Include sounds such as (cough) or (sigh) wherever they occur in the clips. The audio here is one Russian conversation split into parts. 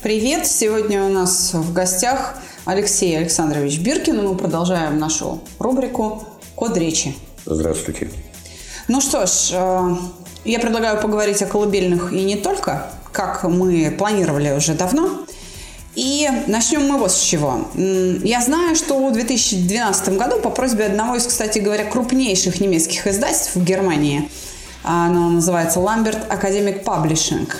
Привет! Сегодня у нас в гостях Алексей Александрович Биркин. Мы продолжаем нашу рубрику «Код речи». Здравствуйте. Ну что ж, э, я предлагаю поговорить о колыбельных и не только, как мы планировали уже давно. И начнем мы вот с чего. Я знаю, что в 2012 году по просьбе одного из, кстати говоря, крупнейших немецких издательств в Германии, оно называется Ламберт Академик Паблишинг,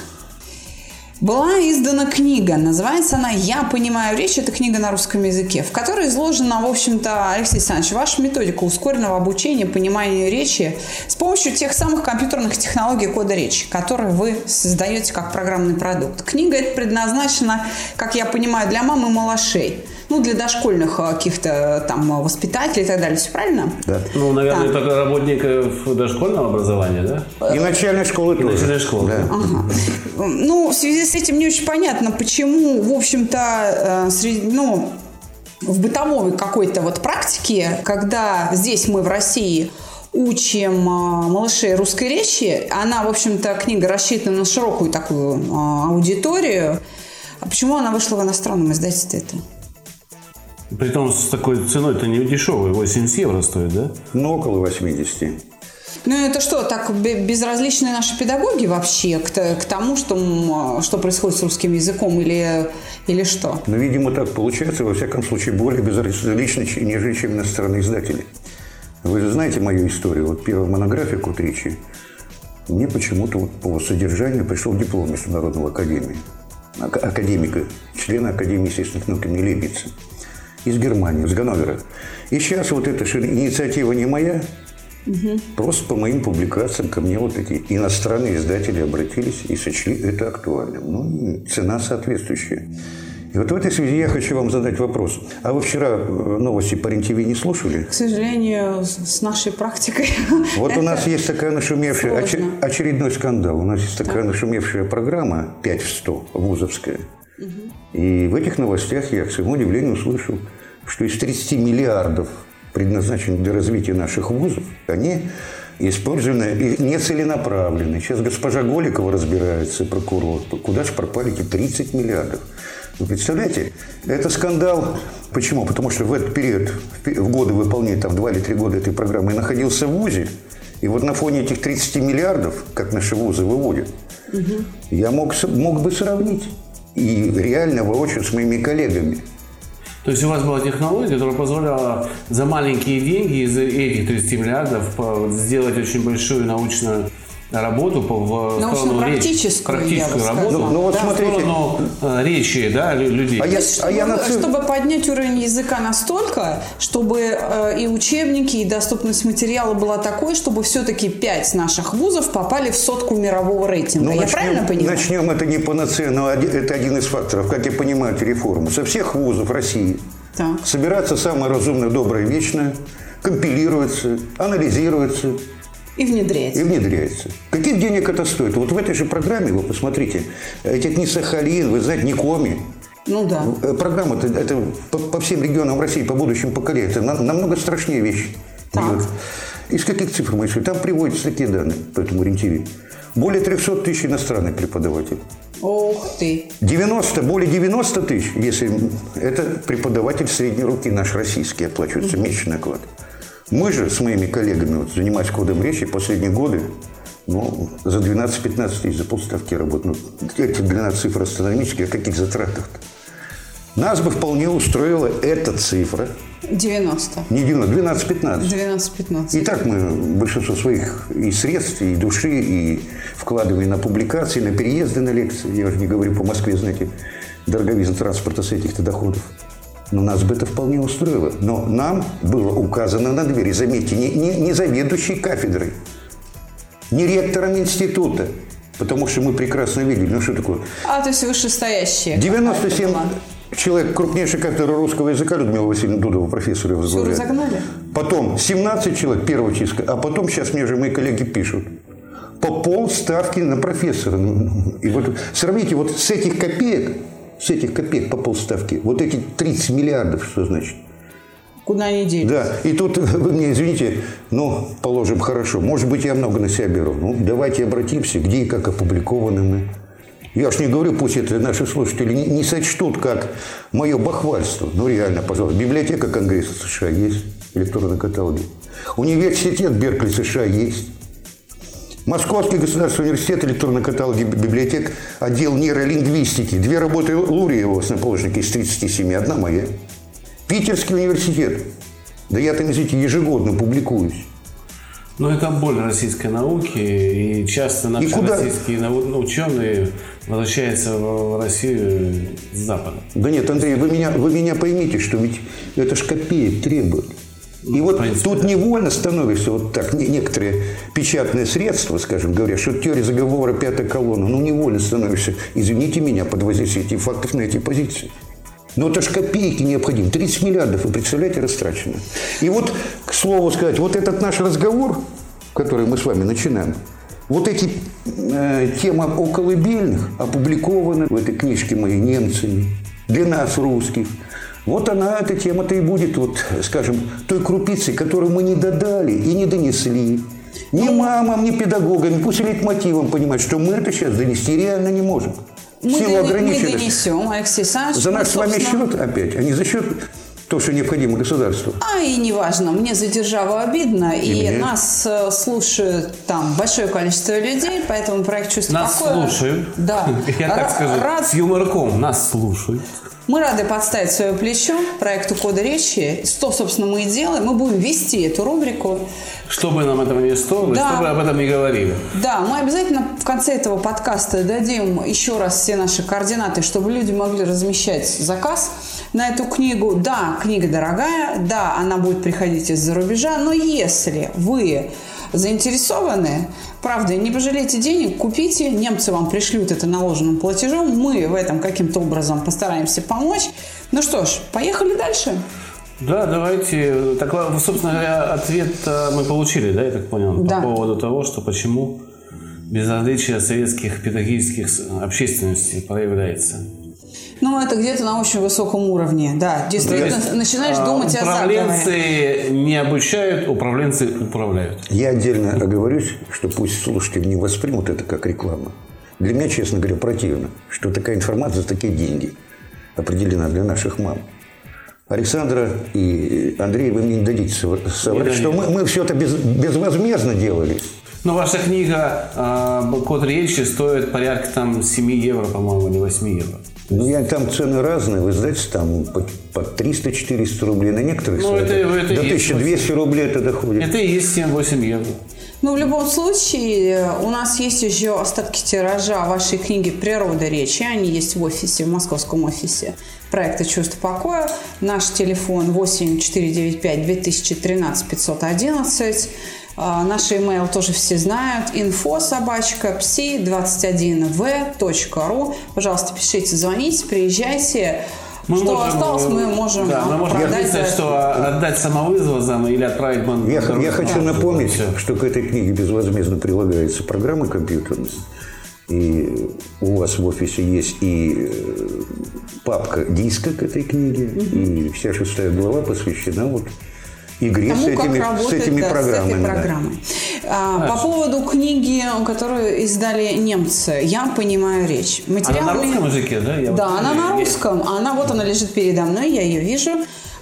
была издана книга. Называется она «Я понимаю речь». Это книга на русском языке, в которой изложена, в общем-то, Алексей Александрович, ваша методика ускоренного обучения пониманию речи с помощью тех самых компьютерных технологий кода речи, которые вы создаете как программный продукт. Книга эта предназначена, как я понимаю, для мам и малышей. Ну, для дошкольных э, каких-то там э, воспитателей и так далее. Все правильно? Да. Ну, наверное, Так. только работников дошкольного образования, да? И начальной школы тоже. начальной школы. Да. Ну, в связи с этим не очень понятно, почему, в общем-то, э, среди, ну, в бытовой какой-то вот практике, когда здесь мы в России учим э, малышей русской речи, она, в общем-то, книга рассчитана на широкую такую э, аудиторию, а почему она вышла в иностранном издательстве это? Притом с такой ценой-то не дешевой, 80 евро стоит, да? Ну, около 80. Ну, это что, так бе- безразличны наши педагоги вообще к, к тому, что, что происходит с русским языком или, или что? Но, видимо, так получается, во всяком случае, более безразлично, нежели чем иностранные издатели. Вы же знаете мою историю. Вот первая монография «Код речи» мне почему-то вот по содержанию пришел диплом Международного академии, ак- академика, члена Академии естественных наук имени Лейбница из Германии, из Ганновера. И сейчас вот эта инициатива не моя, Просто по моим публикациям ко мне вот эти иностранные издатели обратились и сочли это актуальным. Ну, цена соответствующая. И вот в этой связи я хочу вам задать вопрос. А вы вчера э, новости по РЕН-ТВ не слушали? К сожалению, с нашей практикой. (laughs) Вот у нас есть такая нашумевшая, сложно. очередной скандал. У нас есть такая нашумевшая программа 5 в 100, вузовская. И в этих новостях я, к своему удивлению, услышал, что из 30 миллиардов, предназначенных для развития наших вузов, они использованы и нецеленаправлены. Сейчас госпожа Голикова разбирается, прокурор, куда же пропали эти 30 миллиардов. Вы представляете, это скандал. Почему? потому что в этот период, в годы выполнения, там, 2 или 3 года этой программы, я находился в ВУЗе, и вот на фоне этих 30 миллиардов, как наши вузы выводят, я мог, мог бы сравнить. И реально воочию с моими коллегами. То есть у вас была технология, которая позволяла за маленькие деньги из этих 30 миллиардов по- сделать очень большую научную работу по, в сторону речи. Практическую работу. Ну, ну вот Да. в смотрите, сторону э, речи, да, лю- людей. А я- есть, чтобы, а я на чтобы поднять уровень языка настолько, чтобы э, и учебники, и доступность материала была такой, чтобы все-таки пять наших вузов попали в сотку мирового рейтинга. Ну, я начнем- правильно понимаю? Начнем, это не панацея, но это один из факторов, как я понимаю эту реформу. Со всех вузов России Так. собирается самое разумное, доброе, вечное, компилируется, анализируется И внедряется. и внедряется. Каких денег это стоит? Вот в этой же программе, вы посмотрите, этих не Сахалин, вы знаете, не Коми, Ну да. Э, Программа это, это по, по всем регионам России, по будущим поколениям, это на- намного страшнее вещи. Так. Из каких цифр мы исходим? Там приводятся такие данные, поэтому РЕН-ТВ. Более 300 тысяч иностранных преподавателей. Ух ты. 90, более 90 тысяч, если это преподаватель средней руки наш российский, оплачивается месячный оклад. Мы же с моими коллегами, вот, занимаясь кодом речи, последние годы, ну, за 12-15 тысяч, за полставки работают. Ну, эти 12 цифр астрономические, о каких затратах-то? Нас бы вполне устроила эта цифра, 90. не 90, 12-15. 12-15. И так мы большинство своих и средств, и души, и вкладываем на публикации, на переезды, на лекции. Я уже не говорю по Москве, знаете, дороговизна транспорта с этих-то доходов. Но нас бы это вполне устроило. Но нам было указано на двери, заметьте, не, не, не заведующей кафедрой, не ректором института, Потому что мы прекрасно видели, ну что такое? А, то есть вышестоящие. 97 человек, крупнейший кафедра русского языка Людмила Васильевна Дудова, профессор его Все разогнали? Потом 17 человек, первого чистка, а потом сейчас мне уже мои коллеги пишут. По полставки на профессора. И вот сравните вот с этих копеек, с этих копеек по полставки, вот эти 30 миллиардов, что значит? Куда они делись? Да, и тут (laughs) вы мне извините, ну, положим, хорошо, может быть, я много на себя беру. Ну, давайте обратимся, где и как опубликованы мы. Я ж не говорю, пусть это наши слушатели не, не сочтут как мое бахвальство. Ну, реально, пожалуйста. Библиотека Конгресса США есть, электронные каталоги. Университет Беркли США есть. Московский государственный университет, электронные каталоги библиотек, отдел нейролингвистики. Две работы Лурьева, основоположника из 37, одна моя. Питерский университет. Да я там, извините, ежегодно публикуюсь. Но это боль российской науки, и часто наши И куда? российские нау- ну, ученые возвращаются в в Россию с Запада. Да нет, Андрей, вы меня, вы меня поймите, что ведь это ж копеек требует. И вот принципе, тут невольно становится вот так, не- некоторые печатные средства, скажем, говорят, что теория заговора пятая колонна, ну невольно становишься, извините меня, под воздействием этих фактов на эти позиции. Но это ж копейки необходимы. 30 миллиардов, вы представляете, растрачено. И вот, к слову сказать, вот этот наш разговор, который мы с вами начинаем, вот эти э, темы о колыбельных опубликованы в этой книжке моей немцами для нас, русских. Вот она, эта тема-то и будет, вот, скажем, той крупицей, которую мы не додали и не донесли. Ни мамам, ни педагогам, пусть мотивам понимать, что мы это сейчас донести реально не можем. Мы, силу дони- мы донесем, Алексей Александрович. За наш с вами собственно, счет опять, а не за счет того, что необходимо государству. А и неважно, мне за державу обидно, и, мне. нас э, слушают там большое количество людей, поэтому проект «Чувство Нас покоя». слушают. Да. (laughs) Я так скажу. рад- С юморком нас слушают. Мы рады подставить свое плечо проекту «Кода речи». Что, собственно, мы и делаем. Мы будем вести эту рубрику. Что бы нам этого не стоило, Да. что бы об этом не говорили. Да, мы обязательно в конце этого подкаста дадим еще раз все наши координаты, чтобы люди могли размещать заказ на эту книгу. Да, книга дорогая, да, она будет приходить из-за рубежа, но если вы заинтересованы, правда, не пожалейте денег, купите, немцы вам пришлют это наложенным платежом, мы в этом каким-то образом постараемся помочь. Ну что ж, поехали дальше. Да, давайте. Так, ладно, собственно говоря, ответ э, мы получили, да, я так понял, Да. по поводу того, что почему безразличие советских педагогических общественностей проявляется. Ну, это где-то на очень высоком уровне, да. Действительно, есть, начинаешь А, думать о заговоре. Управленцы не обучают, управленцы управляют. Я отдельно оговорюсь, что пусть слушатели не воспримут это как рекламу. Для меня, честно говоря, противно, что такая информация за такие деньги определена для наших мам. Александра и Андрей, вы мне не дадите сов- соврать, что мы, мы все это без- безвозмездно делали. Но ваша книга э, «Код речи» стоит порядка там 7 евро, по-моему, или 8 евро. Ну, я, там цены разные, вы знаете, там по, по 300-400 рублей на некоторых Ну, сайтах. это- это До есть 1200 рублей это доходит. Это и есть 7-8 евро. Ну, в любом случае, э, у нас есть еще остатки тиража вашей книги «Природа речи». Они есть в офисе, в московском офисе проекта «Чувство покоя». Наш телефон 8495 2013 511. А, Наш имейл тоже все знают. Info собачка psi21v.ru. Пожалуйста, пишите, звоните, приезжайте. Мы что можем, осталось, э, мы можем да, мы можем продать написать, за- что отдать самовызвозом или отправить бан- Я, я хочу напомнить, что к этой книге безвозмездно прилагается программа компьютерная. И у вас в офисе есть и э, папка диска к этой книге, и вся шестая глава посвящена вот игре с тому, как этими, с работать этими да, с программами. этой да. программой. А, по поводу книги, которую издали немцы, я понимаю речь. Она Материал на русском языке, да? Я Да, вот- она на русском. Она вот она лежит передо мной, я ее вижу.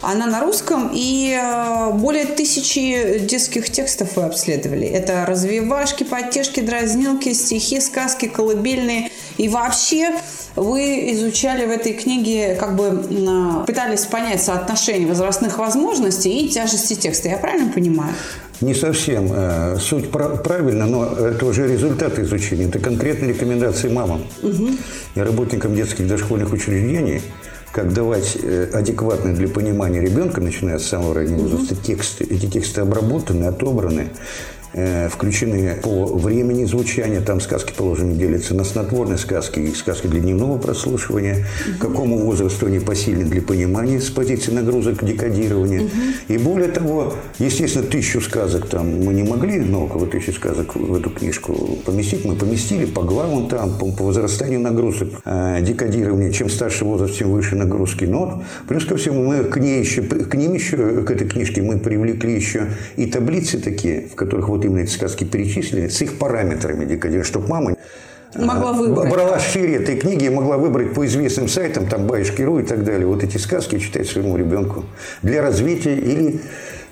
Она на русском, и э, более тысячи детских текстов вы обследовали. Это развивашки, подтяжки, дразнилки, стихи, сказки, колыбельные. И вообще вы изучали в этой книге, как бы м, пытались понять соотношение возрастных возможностей и тяжести текста. Я правильно понимаю? Не совсем. э, Суть пра- правильно, но это уже результат изучения. Это конкретные рекомендации мамам и работникам детских дошкольных учреждений, как давать э, адекватные для понимания ребенка, начиная с самого раннего возраста, тексты. Эти тексты обработаны, отобраны, Э, включены по времени звучания. Там сказки, положено, делятся на снотворные сказки и сказки для дневного прослушивания. Угу. Какому возрасту они посильны для понимания с позиции нагрузок декодирования. Угу. И более того, естественно, тысячу сказок там мы не могли, но около тысячи сказок в эту книжку поместить. Мы поместили по главам там, по, по возрастанию нагрузок э, декодирования. Чем старше возраст, тем выше нагрузки. Но плюс ко всему мы к ней еще, к ним еще, к этой книжке мы привлекли еще и таблицы такие, в которых вот именно эти сказки перечислены, с их параметрами декодирования, чтобы мама могла выбрать. Брала шире этой книги и могла выбрать по известным сайтам, там Баюшки.ру и так далее, вот эти сказки читать своему ребенку для развития или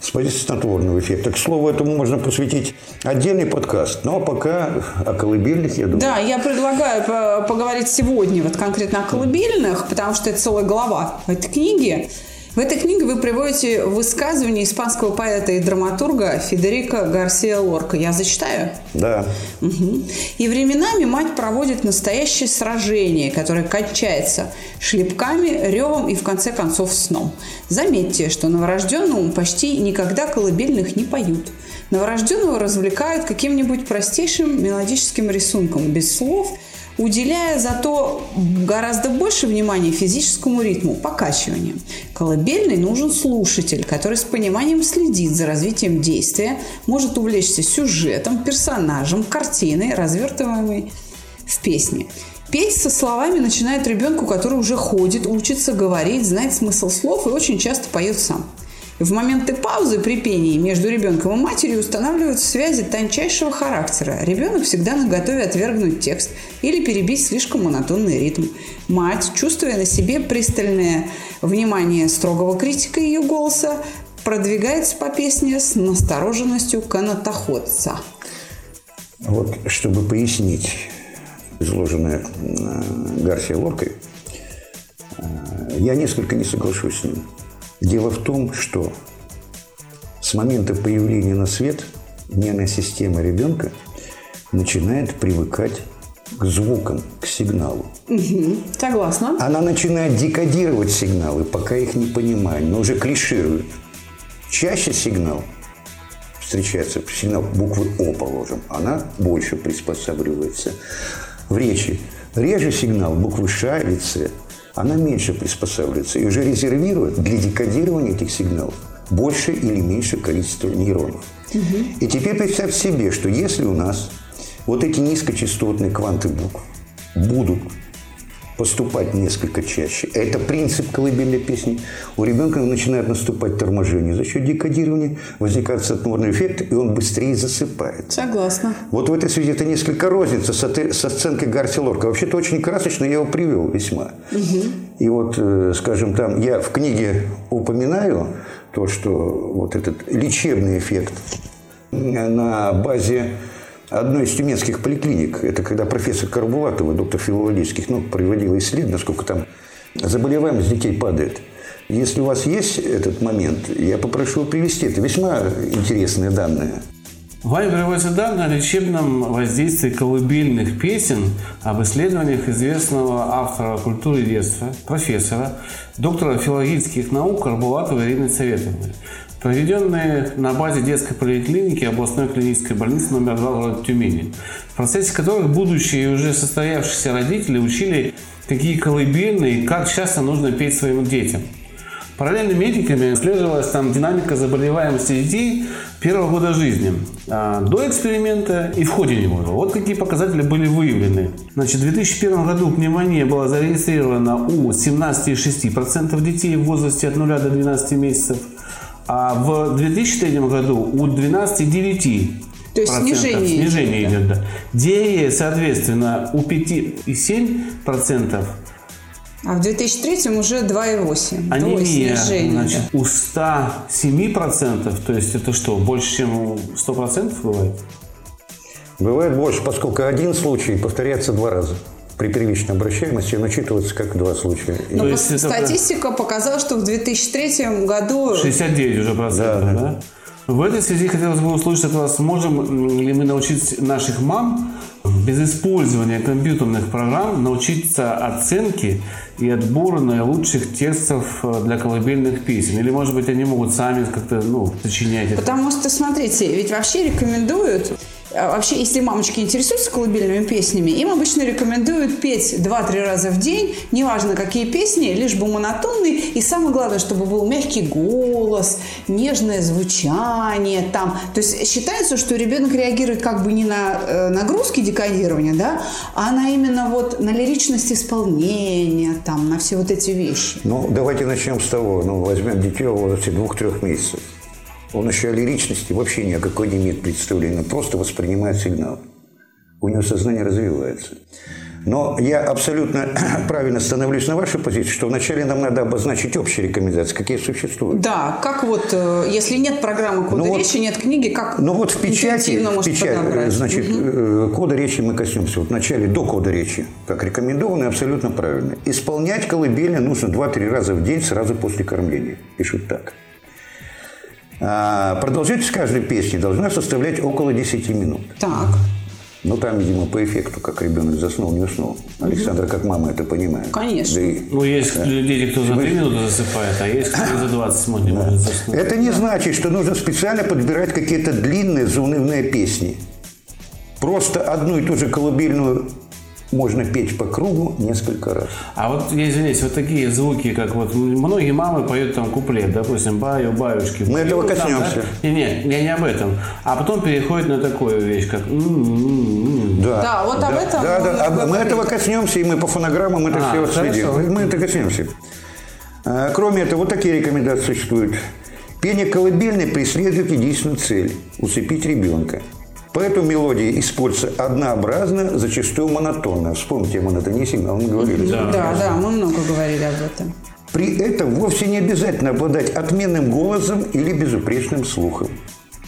с позиции снотворного эффекта. К слову, этому можно посвятить отдельный подкаст. Но пока о колыбельных, я думаю. Да, я предлагаю поговорить сегодня вот конкретно о колыбельных, потому что это целая глава этой книги. В этой книге вы приводите высказывание испанского поэта и драматурга Федерико Гарсия Лорка. Я зачитаю? Да. Угу. И временами мать проводит настоящее сражение, которое кончается шлепками, ревом и в конце концов сном. Заметьте, что новорожденному почти никогда колыбельных не поют. Новорожденного развлекают каким-нибудь простейшим мелодическим рисунком, без слов – уделяя зато гораздо больше внимания физическому ритму, покачиванию. Колыбельный нужен слушатель, который с пониманием следит за развитием действия, может увлечься сюжетом, персонажем, картиной, развертываемой в песне. Петь со словами начинает ребенку, который уже ходит, учится говорить, знает смысл слов и очень часто поет сам. В моменты паузы при пении между ребенком и матерью устанавливаются связи тончайшего характера. Ребенок всегда на готове отвергнуть текст или перебить слишком монотонный ритм. Мать, чувствуя на себе пристальное внимание строгого критика ее голоса, продвигается по песне с настороженностью канатоходца. Вот, чтобы пояснить изложенное э, Гарсия Лоркой, э, я несколько не соглашусь с ним. Дело в том, что с момента появления на свет нервная система ребенка начинает привыкать к звукам, к сигналу. Угу, согласна. Она начинает декодировать сигналы, пока их не понимает, но уже клиширует. Чаще сигнал встречается, сигнал буквы О, положим, она больше приспосабливается. В речи реже сигнал буквы Ш или С она меньше приспосабливается и уже резервирует для декодирования этих сигналов больше или меньше количество нейронов. Угу. И теперь представь себе, что если у нас вот эти низкочастотные кванты букв будут поступать несколько чаще. Это принцип колыбельной песни. У ребенка начинает наступать торможение. За счет декодирования возникает снотворный эффект, и он быстрее засыпает. Согласна. Вот в этой связи это несколько розница со сценкой Гарси Лорка. Вообще-то очень красочно, я его привел весьма. Угу. И вот, э, скажем, там я в книге упоминаю то, что вот этот лечебный эффект на базе одной из тюменских поликлиник, это когда профессор Карбулатова, доктор филологических наук, проводила исследование, насколько там заболеваемость детей падает. Если у вас есть этот момент, я попрошу привести. Это весьма интересные данные. Вами приводятся данные о лечебном воздействии колыбельных песен об исследованиях известного автора культуры детства, профессора, доктора филологических наук Карбулатова Ирины Советовны проведенные на базе детской поликлиники областной клинической больницы номер 2 города Тюмени, в процессе которых будущие и уже состоявшиеся родители учили, какие колыбельные и как часто нужно петь своим детям. Параллельно медиками исследовалась там динамика заболеваемости детей первого года жизни, а, до эксперимента и в ходе него. Вот какие показатели были выявлены. Значит, в 2001 году пневмония была зарегистрирована у 17,6% детей в возрасте от 0 до 12 месяцев – а в 2003 году у 12,9 то есть снижение, снижение идет. идет да. Диарея, соответственно, у 5,7%. А в 2003 уже 2,8. Анемия, значит, да. у 107%, то есть это что, больше, чем у 100% бывает? Бывает больше, поскольку один случай повторяется два раза при первичной обращаемости он учитывается как два случая. Но есть статистика это... показала, что в 2003 году... 69 уже процентов, да? да? В этой связи хотелось бы услышать от вас, можем ли мы научить наших мам без использования компьютерных программ научиться оценке и отбору наилучших текстов э, для колыбельных песен? Или, может быть, они могут сами как-то ну, сочинять это? Потому что, смотрите, ведь вообще рекомендуют вообще, если мамочки интересуются колыбельными песнями, им обычно рекомендуют петь 2-3 раза в день, неважно какие песни, лишь бы монотонные. И самое главное, чтобы был мягкий голос, нежное звучание там. То есть считается, что ребенок реагирует как бы не на э, нагрузки декодирования, да, а на именно вот на лиричность исполнения, там, на все вот эти вещи. Ну, давайте начнем с того, ну, возьмем дитё в возрасте двух-трех месяцев. Он еще о лиричности вообще ни о какой не имеет представления, просто воспринимает сигнал. У него сознание развивается. Но я абсолютно (clears throat) правильно становлюсь на вашей позиции, что вначале нам надо обозначить общие рекомендации, какие существуют. Да, как вот, э, если нет программы кода ну речи, вот, нет книги, как Ну вот в печати, в печати значит, угу. кода речи мы коснемся. Вот вначале до кода речи, как рекомендовано абсолютно правильно. Исполнять колыбельно нужно 2-3 раза в день сразу после кормления. Пишут так. А продолжительность каждой песни должна составлять около 10 минут. Так. Ну, там, видимо, по эффекту, как ребенок заснул, не уснул. Александра, как мама это понимает. Конечно. Да и, ну, есть да. люди, кто за 3 минуты засыпает, а есть кто за 20 минут не да. может заснуть. Это не значит, что нужно специально подбирать какие-то длинные заунывные песни. Просто одну и ту же колыбельную можно петь по кругу несколько раз. А вот, я извиняюсь, вот такие звуки, как вот многие мамы поют там куплет, допустим, баю, баюшки. Мы этого коснемся. Да? Не, не, я не об этом. А потом переходит на такую вещь, как... Да, да вот да, об этом. Да, да, а мы этого коснемся, и мы по фонограммам это а, все отследим. Мы это коснемся. А, кроме этого, вот такие рекомендации существуют. Пение колыбельной преследует единственную цель – усыпить ребенка. Поэтому мелодия используется однообразно, зачастую монотонно. Вспомните о монотонии сигнала, мы говорили. Да, да, да, мы много говорили об этом. При этом вовсе не обязательно обладать отменным голосом или безупречным слухом.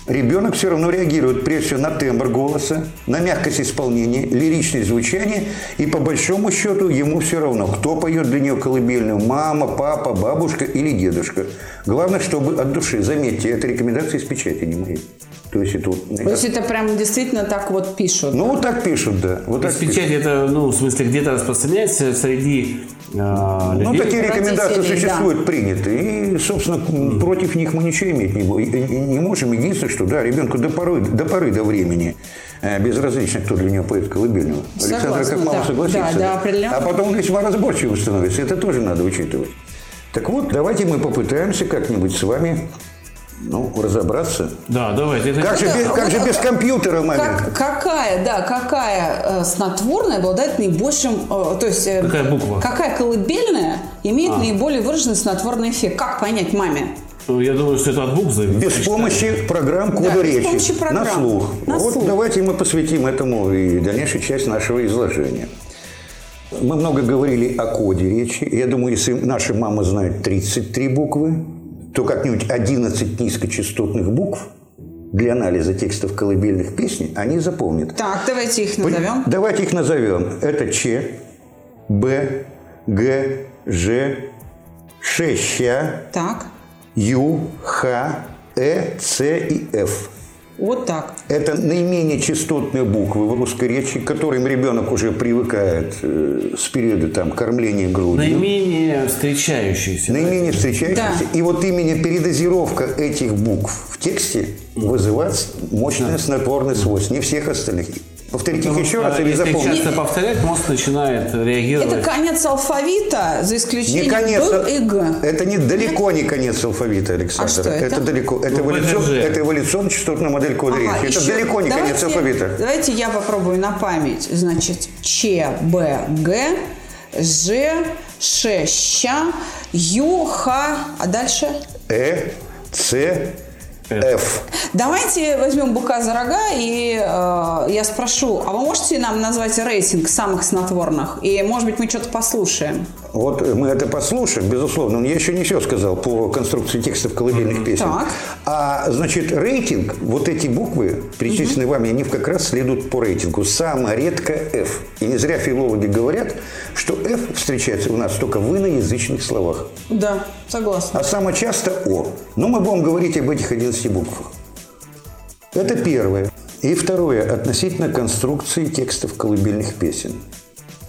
Ребенок все равно реагирует прежде всего на тембр голоса, на мягкость исполнения, лиричность звучания, и по большому счету ему все равно, кто поет для нее колыбельную, мама, папа, бабушка или дедушка. Главное, чтобы от души. Заметьте, это рекомендация из печати, не моей. То есть это, вот, То есть это прям действительно так вот пишут? Ну, вот так пишут, да. Вот так печать это, ну, в смысле, где-то распространяется среди э, людей. Ну, такие рекомендации существуют, да. приняты. И, собственно, mm. против них мы ничего иметь не, не можем. Единственное, что, да, ребенку до поры до, поры, до времени э, безразлично, кто для него поет колыбельного. Александр как мало да. согласится. Да, да, определенно. А потом весьма разборчивым становится. Это тоже надо учитывать. Так вот, давайте мы попытаемся как-нибудь с вами ну, разобраться. Да, давайте. Это... Как, же, без, как же без компьютера момент? Как, какая, да, какая э, снотворная обладает наибольшим, э, то есть... Э, какая буква? Какая колыбельная имеет а. наиболее выраженный снотворный эффект? Как понять маме? Ну, я думаю, что это от букв зависит. Без помощи программ кода да, речи. Без помощи программ. На слух. На вот слух. давайте мы посвятим этому и дальнейшую часть нашего изложения. Мы много говорили о коде речи. Я думаю, если наши мамы знают 33 буквы, то как-нибудь 11 низкочастотных букв для анализа текстов колыбельных песен они запомнят. Так, давайте их назовем. Давайте их назовем. Это Ч, Б, Г, Ж, Ш, Щ, так. Ю, Х, Э, С и Ф. Вот так. Это наименее частотные буквы в русской речи, к которым ребенок уже привыкает э, с периода там, кормления грудью. Наименее встречающиеся. Наименее встречающиеся. Да. И вот именно передозировка этих букв в тексте вызывает мощное да. снотворное свойство, не всех остальных. Повторите их еще раз или запомните. часто повторять, мозг начинает реагировать. Это конец алфавита, за исключением не конец, Б и Г. Это не далеко не конец алфавита, Александр. А что это? это далеко. Это, ну, эволюцион, это эволюционно-частотная модель кода ага. Это далеко не давайте, конец алфавита. Давайте я попробую на память. Значит, Ч, Б, Г, Ж, Ш, Щ, Ю, Х, а дальше? Э, С, F. Давайте возьмем быка за рога, и э, я спрошу, а вы можете нам назвать рейтинг самых снотворных? И, может быть, мы что-то послушаем? Вот мы это послушаем, безусловно. Но я еще не все сказал по конструкции текстов колыбельных песен. Так. А, значит, рейтинг, вот эти буквы, перечисленные вами, они как раз следуют по рейтингу. Самое редко F. И не зря филологи говорят, что F встречается у нас только в иноязычных словах. Да, согласна. А самое часто О. Но мы будем говорить об этих 11 буквах. Это первое. И второе, относительно конструкции текстов колыбельных песен.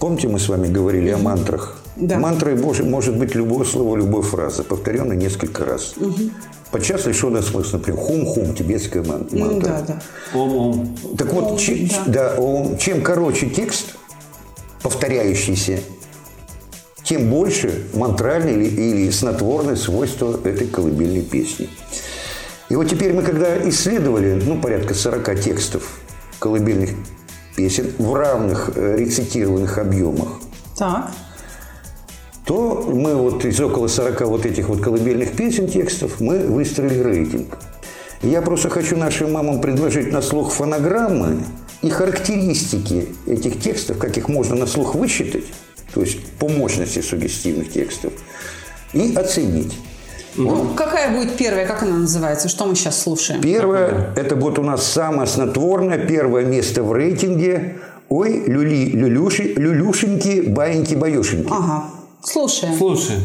Помните, мы с вами говорили о мантрах? Да. Мантрой может быть любое слово, любая фраза, повторенная несколько раз. Подчас лишенная смысла, например, хум-хум, тибетская Ну мантра. да, да. Ом-ом. Так вот, че- да, ом, чем короче текст, повторяющийся, тем больше мантральные или, или снотворные свойства этой колыбельной песни. И вот теперь мы когда исследовали, ну, порядка 40 текстов колыбельных песен в равных э, рецитированных объемах, Так. то мы вот из около 40 вот этих вот колыбельных песен текстов мы выстроили рейтинг. Я просто хочу нашим мамам предложить на слух фонограммы и характеристики этих текстов, как их можно на слух высчитать, то есть по мощности сугестивных текстов, и оценить. Ну, какая будет первая, как она называется? Что мы сейчас слушаем? Первое, это вот у нас самое снотворное, первое место в рейтинге. Ой, люли, люлюши, люлюшеньки, баиньки, баюшеньки. Ага. Слушаем. Слушай.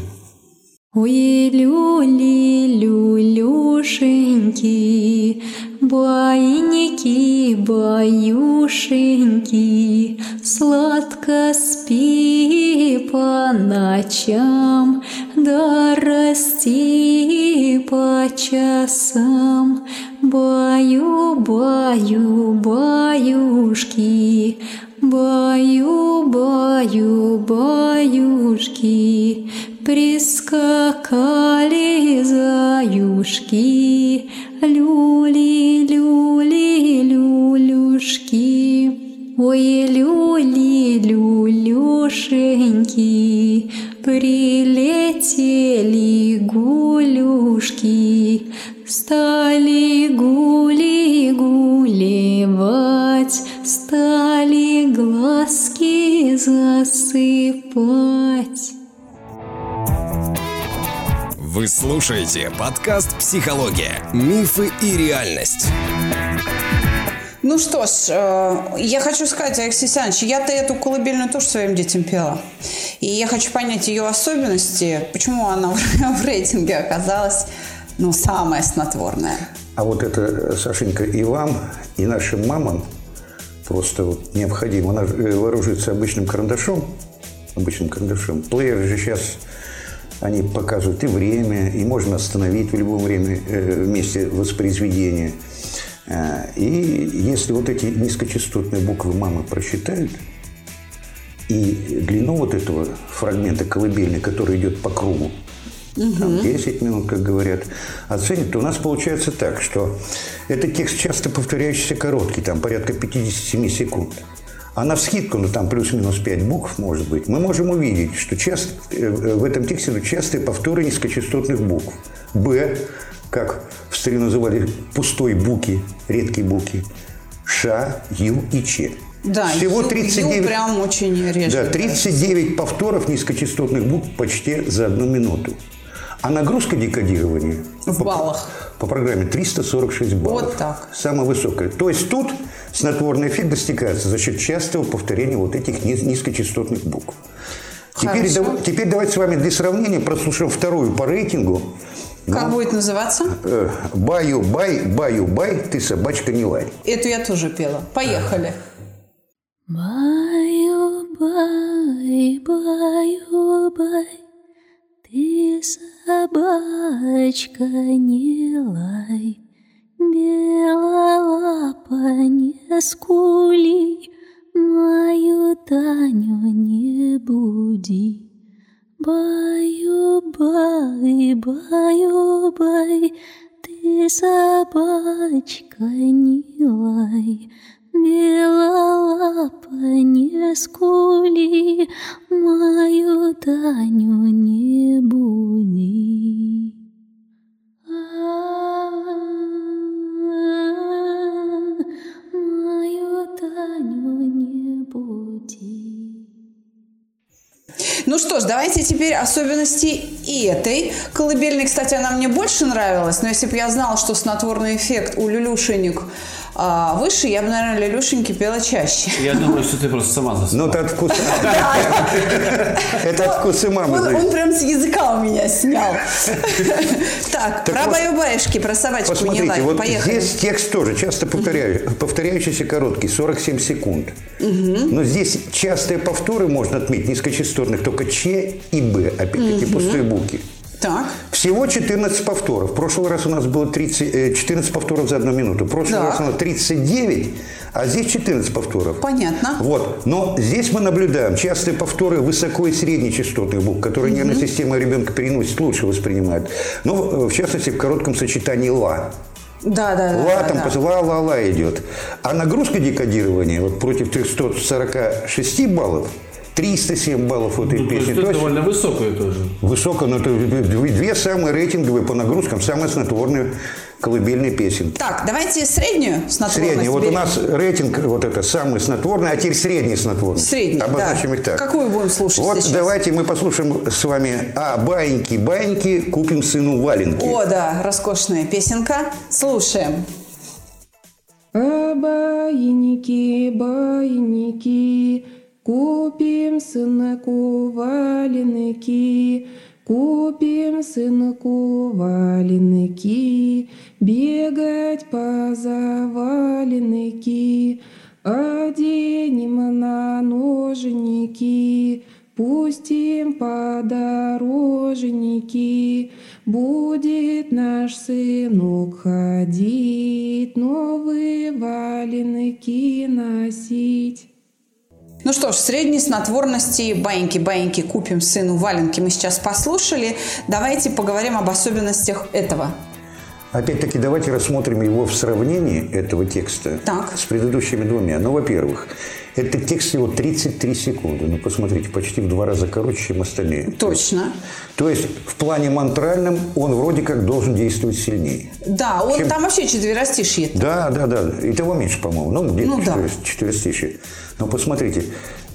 Ой, люли, люлюшеньки, Байники, баюшеньки, Сладко спи по ночам, Да расти по часам. Баю, баю, баюшки, Баю, баю, баюшки, Прискакали заюшки, Люли, люли, люлюшки. Ой, люли, люлюшеньки, Прилетели гулюшки, Стали гули гулевать, Стали глазки засыпать. Вы слушаете подкаст «Психология. Мифы и реальность». Ну что ж, э, я хочу сказать, Алексей Александрович, я-то эту колыбельную тоже своим детям пела. И я хочу понять ее особенности, почему она (laughs) в рейтинге оказалась, ну, самая снотворная. А вот это, Сашенька, и вам, и нашим мамам просто вот необходимо. Э, вооружится обычным карандашом, обычным карандашом. Плееры же сейчас, они показывают и время, и можно остановить в любом время э, месте воспроизведения. Э, И если вот эти низкочастотные буквы мамы просчитают, и длину вот этого фрагмента колыбельной, который идет по кругу, там 10 минут, как говорят, оценит, то у нас получается так, что этот текст часто повторяющийся короткий, там порядка 57 секунд. А на вскидку, ну там плюс-минус 5 букв, может быть, мы можем увидеть, что часто, э, в этом тексте частые повторы низкочастотных букв. Б, как в старину называли пустой буки, редкие буки. Ш, Ю и Ч. Да, Всего ю- ю 39, прям очень реже. да, 39 повторов низкочастотных букв почти за одну минуту. А нагрузка декодирования В по- баллах. по программе 346 баллов. Вот так. Самая высокая. То есть тут снотворный эффект достигается за счет частого повторения вот этих низ- низкочастотных букв. Теперь, Хорошо. теперь давайте с вами для сравнения прослушаем вторую по рейтингу. Как будет называться? Э, Баю-бай, баю-бай, ты собачка не лай. Эту я тоже пела. Поехали. Баю, бай, баю, бай, ты собачка не лай, белолапа не скули, мою Таню не буди. Баю, бай, баю, бай, ты собачка не лай, белолапа не скули, мою Таню не буди. Ну что ж, давайте теперь особенности и этой колыбельной. Кстати, она мне больше нравилась, но если бы я знала, что снотворный эффект у люлюшенек а, выше, я бы, наверное, Лилюшеньке пела чаще. Я думаю, что ты просто сама заснула. Ну, это от вкуса. Это от вкуса мамы. Он, прям с языка у меня снял. Так, про баю-баюшки, про собачку не Посмотрите, лай. вот Поехали. здесь текст тоже часто повторяю, повторяющийся короткий, 47 секунд. Но здесь частые повторы можно отметить низкочастотных, только Ч и Б, опять-таки пустые буквы. Так, Всего 14 повторов. В прошлый раз у нас было 30, э, 14 повторов за одну минуту. В прошлый Так. раз у нас 39, а здесь 14 повторов. понятно. Вот. Но здесь мы наблюдаем частые повторы высоко- и среднечастотных букв, которые нервная система ребенка переносит, лучше воспринимает. Но, э, в частности, в коротком сочетании «ла». Да, да, да. Ла да, там да. после ла, ла, ла идет. А нагрузка декодирования вот против 346 баллов, 307 баллов у этой Ну, песни. это То есть довольно высокое тоже. высоко, но это две самые рейтинговые по нагрузкам, самые снотворные колыбельные песен. Так, давайте среднюю снотворность Средний. Вот у берем. нас рейтинг вот это самый снотворный, а теперь средний снотворный. Средний, Обозначим да. их так. Какую будем слушать Вот сейчас? давайте мы послушаем с вами «А, баиньки, баиньки, купим сыну валенки». О, да, роскошная песенка. Слушаем. А баиньки, баиньки, купим сынку валенки, купим сынку валенки, бегать по заваленки, оденем на ноженики, пустим подорожники, будет наш сынок ходить, новые валенки носить. Ну что ж, средней снотворности баиньки-баиньки купим сыну валенки мы сейчас послушали. Давайте поговорим об особенностях этого. Опять-таки, давайте рассмотрим его в сравнении этого текста Так. с предыдущими двумя. Ну, во-первых, этот текст всего 33 секунды. Ну, посмотрите, почти в два раза короче, чем остальные. Точно. То есть, в плане мантральном он вроде как должен действовать сильнее. Да, он Чем- там вообще четверостишье. Да, да, да. И того меньше, по-моему. Ну, где-то Ну, да. четыре- четверостишие. Но посмотрите,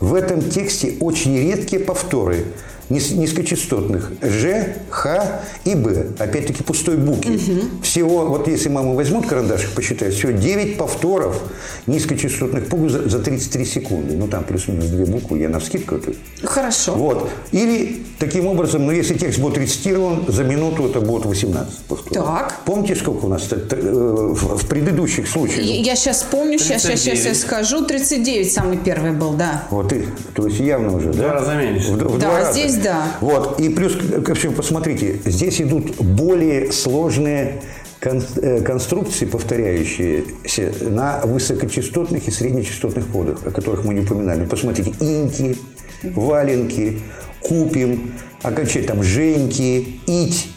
в этом тексте очень редкие повторы низкочастотных Ж, Х и Б. Опять-таки пустой буквы. Всего, вот если мама возьмут карандашик, посчитает, всего 9 повторов низкочастотных букв за, за 33 секунды. Ну, там плюс-минус две буквы, я на вскидку это Хорошо. вот. Или таким образом, ну, если текст будет рецитирован, за минуту это будет 18 повторов. Так. Помните, сколько у нас э, в в предыдущих случаях? Я я сейчас помню, сейчас, сейчас, сейчас я 39. скажу. 39 самый первый был, да. Вот, и, то есть явно уже, Два да? раза меньше. В, в Да, два раза. Да. Вот. И плюс ко всему, посмотрите, здесь идут более сложные э, конструкции, повторяющиеся на высокочастотных и среднечастотных кодах, о которых мы не упоминали. Посмотрите, инки, валенки, купим, окончательно там женьки, ить.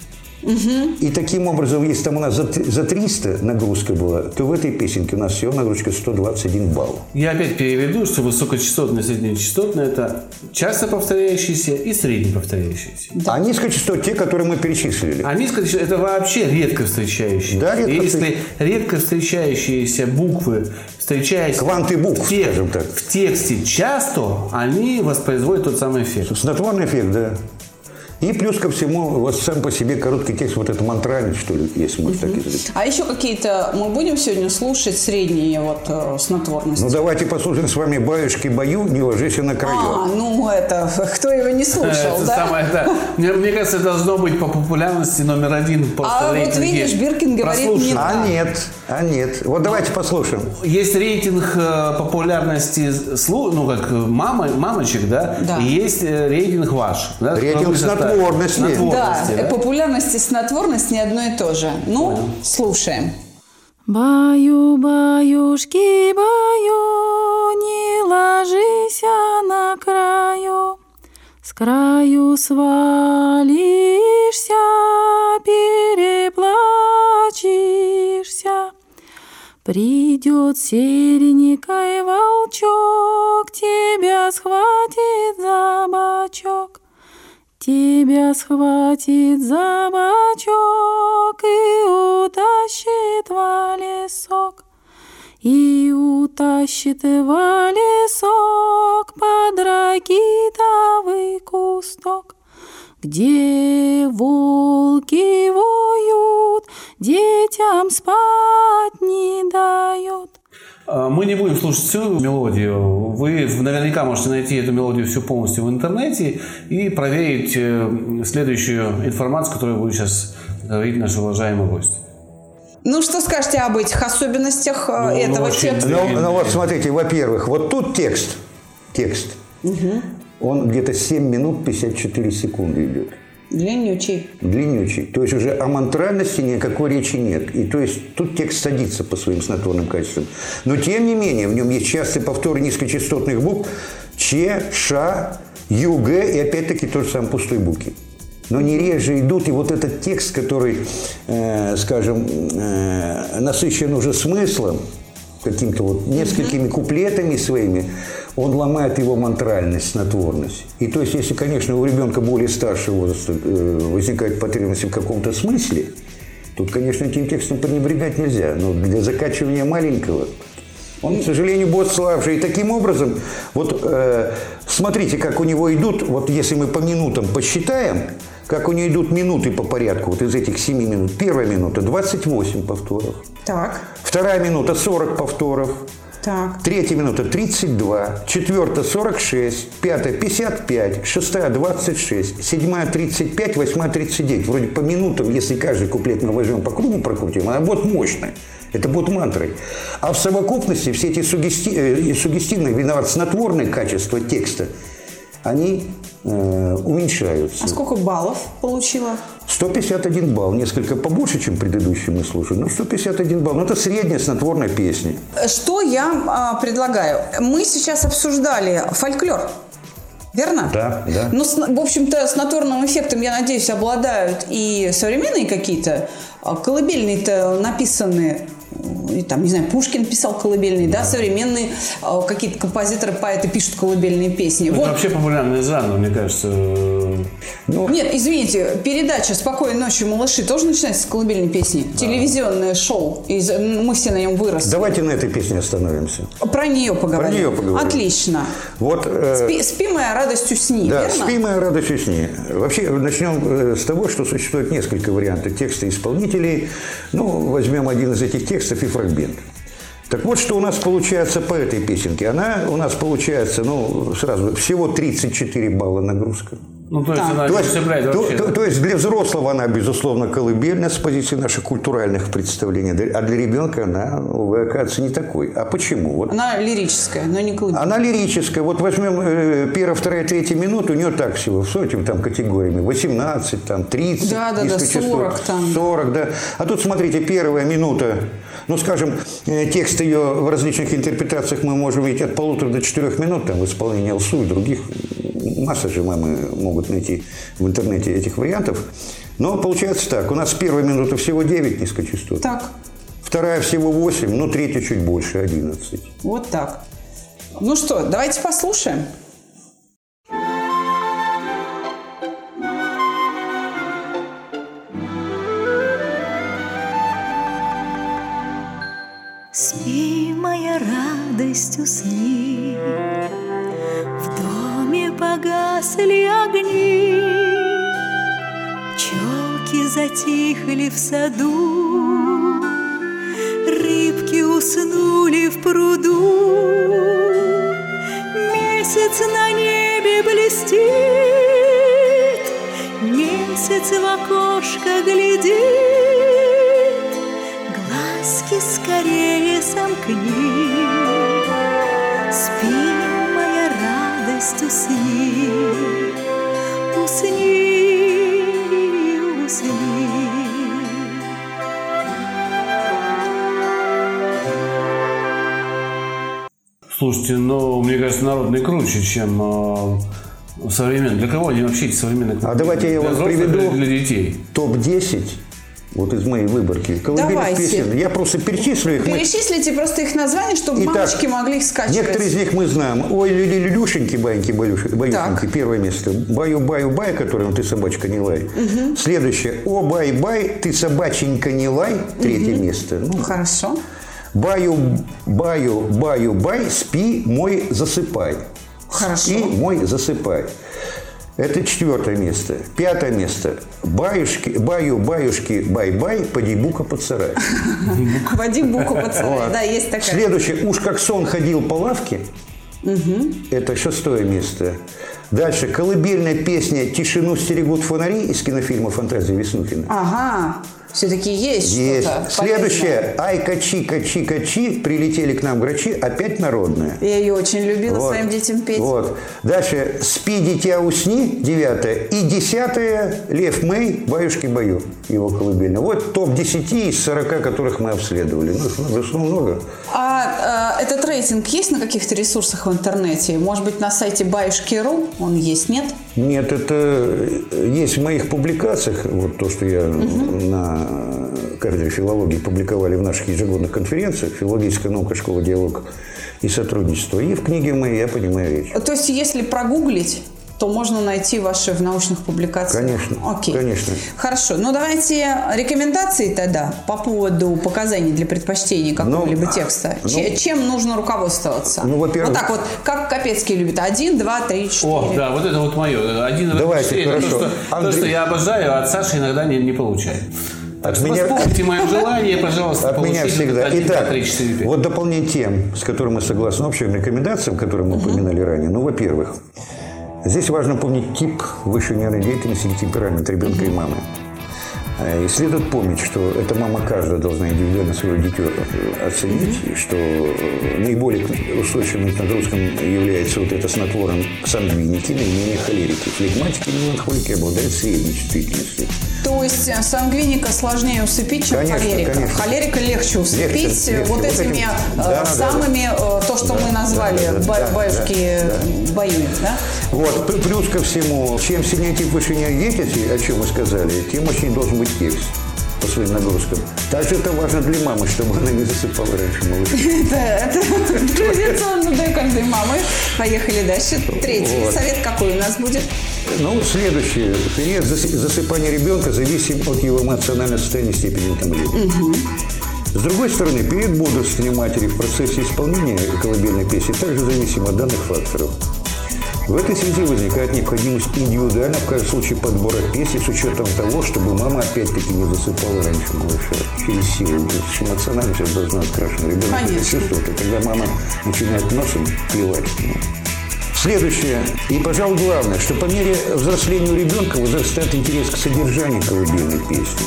И таким образом, если там у нас за, за 300 нагрузка была, то в этой песенке у нас всего нагрузка 121 балл. Я опять переведу, что высокочастотное и среднечастотное – это часто повторяющиеся и средне повторяющиеся. А низкочастотные те, которые мы перечислили. А низкочастотные – это вообще редко встречающиеся. Да, редко И если редко встречающиеся буквы, встречаясь Кванты букв, в, тек- скажем так. в тексте часто, они воспроизводят тот самый эффект. Снотворный эффект, да. И плюс ко всему, вот сам по себе короткий текст, вот это мантральный, что ли, если можно так изречь. А еще какие-то мы будем сегодня слушать средние вот э, снотворности? Ну, давайте послушаем с вами «Баюшки бою, не ложись на краю». а, ну это, (laughs) кто его не слушал, Это да? самое, да. Мне, мне кажется, это должно быть по популярности номер один просто А вот видишь, Биркин говорит, не А нет, а нет. Вот давайте послушаем. Есть рейтинг э, популярности, слу- ну как э, мама, мамочек, да, Да. и есть э, рейтинг ваш. Да, Рейтинг Потому снотворности. снотворности, Да, да. э, популярность и снотворность не одно и то же. Ну, слушаем. Баю, баюшки, баю, не ложись на краю. С краю свалишься, переплачешься. Придет серенькой волчок, тебя схватит за бочок. Тебя схватит за бочок и утащит в лесок. И утащит в лесок под ракитовый кусток. Где волки воют, детям спать не дает. А, Мы не будем слушать всю мелодию. Вы наверняка можете найти эту мелодию всю полностью в интернете и проверить э, следующую информацию, которую будет сейчас говорить наш уважаемый гость. Ну, что скажете об этих особенностях э, Ну, ну, этого очень текста? Ну, ну вот смотрите, во-первых, вот тут текст, текст, он где-то 7 минут 54 секунды идет. Длиннючий. длиннючий. То есть уже о мантральности никакой речи нет. И то есть тут текст садится по своим снотворным качествам. Но тем не менее в нем есть частые повторы низкочастотных букв Ч, Ш, Ю, Г и опять-таки тот же самый пустой букви. Но не реже идут, и вот этот текст, который, э, скажем, э, насыщен уже смыслом, каким-то вот несколькими куплетами своими, он ломает его мантральность, снотворность. И то есть, если, конечно, у ребенка более старшего возраста э, возникает потребность в каком-то смысле, тут, конечно, этим текстом пренебрегать нельзя. Но для закачивания маленького он, к сожалению, будет слабже. И таким образом, вот э, смотрите, как у него идут, вот если мы по минутам посчитаем, как у него идут минуты по порядку, вот из этих 7 минут. Первая минута 28 повторов. Так, Вторая минута 40 повторов. Так. Третья минута 32, четвертая 46, пятая 55, шестая 26, седьмая 35, восьмая 39. Вроде по минутам, если каждый куплет мы возьмем по кругу прокрутим, она будет мощная. Это будет мантрой. А в совокупности все эти сугести... э, сугестивные, виноват снотворные качества текста, они э, уменьшаются. А сколько баллов получила? 151 балл, несколько побольше, чем предыдущий мы слушали, но 151 балл. Ну, это средняя снотворная песня. Что я а, предлагаю? Мы сейчас обсуждали фольклор. Верно? Да, да. Ну, с- в общем-то, с наторным эффектом, я надеюсь, обладают и современные какие-то. А Колыбельные-то написаны, и там, не знаю, Пушкин писал колыбельные, да, современные а, какие-то композиторы, поэты пишут колыбельные песни. Это Вот. вообще популярный жанр, мне кажется. Ну, Нет, извините, передача «Спокойной ночи, малыши» тоже начинается с колыбельной песни. Телевизионное шоу. Из, мы все на нем выросли. давайте на этой песне остановимся. Про нее поговорим. неё поговорим. Отлично. Вот, э, Спи, спи моя радостью сни, да, верно? «Спи, моя радость сни». Вообще, начнем э, с того, что существует несколько вариантов текста исполнителей. Ну, возьмем один из этих текстов и фрагмент. Так вот, что у нас получается по этой песенке. Она у нас получается, ну, сразу, всего 34 балла нагрузка. Ну, то есть она То есть, то, то- то есть для взрослого она, безусловно, колыбельная с позиции наших культуральных представлений, а для ребенка она, увы, оказывается, не такой. А почему? Вот Она лирическая, но не колыбельная. она лирическая. Вот возьмем э, первая, вторая, третья минута, у нее так всего, с этими там категориями. 18, там, 30. Да, да, да, низкочастотных, 40 там. 40, да. А тут, смотрите, первая минута, ну, скажем, э, текст ее в различных интерпретациях мы можем видеть от полутора до четырех минут, там, в исполнении Алсу и других. Масса же мамы могут найти в интернете этих вариантов. Но получается так, у нас первая минута всего 9 низкочастот. Так, Вторая всего 8, ну, третья чуть больше, 11. вот так. Ну что, давайте послушаем. Затихли в саду, Слушайте, ну, мне кажется, народный круче, чем э, современный. Для кого они вообще эти современные? А давайте я вам приведу- для детей. топ-10 вот из моей выборки колыбельных Давайте. песен. Я просто перечислю их. Мы- Перечислите просто их названия, чтобы Итак, мамочки могли их скачивать. Некоторые из них мы знаем. Ой, Люли, Люлюшеньки, баньки, баюшеньки. Так. Первое место. Баю, баю, бай, которым ты собачка не лай. Следующее. О, бай, бай, ты собаченька не лай. Третье место. Ну, Хорошо. Баю, баю, баю, бай, спи, мой, засыпай. Хорошо. Спи, мой, засыпай. Это четвертое место. Пятое место. Баюшки, баю, баюшки, бай-бай, поди бука под сарай. Води (laughs) буку под сарай. Вот. Да, есть такая. Следующее. Уж как сон ходил по лавке. Это шестое место. Дальше. Колыбельная песня «Тишину стерегут фонари» из кинофильма «Фантазия Веснухина. Ага. Все-таки есть, Есть. что-то Следующее. Ай, качи, качи, качи. Прилетели к нам грачи. Опять народная. Я ее очень любила Вот. своим детям петь. Вот. Дальше «Спи, дитя, усни» девятое. И десятое «Лев Мэй, баюшки бою» его колыбельная. Вот топ-10 из 40, которых мы обследовали. Ну, вышло много. А э, этот рейтинг есть на каких-то ресурсах в интернете? Может быть, на сайте баюшки.ру он есть, нет? Нет, это есть в моих публикациях, вот то, что я на кафедре филологии публиковали в наших ежегодных конференциях, филологическая наука, школа диалог и сотрудничество. И в книге моей я понимаю речь. То есть, если прогуглить, то можно найти ваши в научных публикациях. Конечно, Окей. конечно. Хорошо. Ну, давайте рекомендации тогда по поводу показаний для предпочтения какого-либо Ну, текста. ну, Че- чем нужно руководствоваться? Ну, во-первых- Вот так вот, как Капецкий любит. Один, два, три, четыре. О, да, вот это вот мое. Один раз Давайте, четыре. Это хорошо. То, что, то, Андрей- что я обожаю, а от Саши иногда не, не получаю. Так что меня- воспомните мое желание, пожалуйста, От меня всегда. Итак, вот дополнение тем, с которыми мы согласны общим рекомендациям, которые мы упоминали ранее. Ну, во-первых, здесь важно помнить тип высшей нервной деятельности и темперамент ребенка и мамы. Э, И следует помнить, что эта мама каждая должна индивидуально свое дитё оценить, и что э, наиболее устойчивым нагрузкам является вот это снотворным сангвиники, наименее холерики. Флегматики и меланхолики обладают средней чувствительностью. То есть сангвиника сложнее усыпить, чем Конечно, холерика. конечно. Холерика легче усыпить легче. вот Вот этими этим- э, да, да, самыми, э, то, что Да, мы назвали да, да, ба- да, баюшки да, боюют, да? Вот, плюс ко всему, чем сильнее тип вышения деятельности, о чем мы сказали, тем очень должен быть текст по своим нагрузкам. Также это важно для мамы, чтобы она не засыпала раньше малыша. (laughs) Это, традиционно для каждой мамы. Поехали дальше. Третий совет какой у нас будет? Ну, следующее. Зас- засыпания ребенка зависим от его эмоционального состояния степени утомления. С другой стороны, период бодрствования матери в процессе исполнения колыбельной песни также зависим от данных факторов. В этой связи возникает необходимость индивидуально в каждом случае подбора песни с учетом того, чтобы мама опять-таки не засыпала раньше малыша через силу. Эмоционально все должно открашено. Ребенок чувствует, и когда мама начинает носом плевать, Следующее, и, пожалуй, главное, что по мере взросления у ребенка возрастает интерес к содержанию колыбельной песни.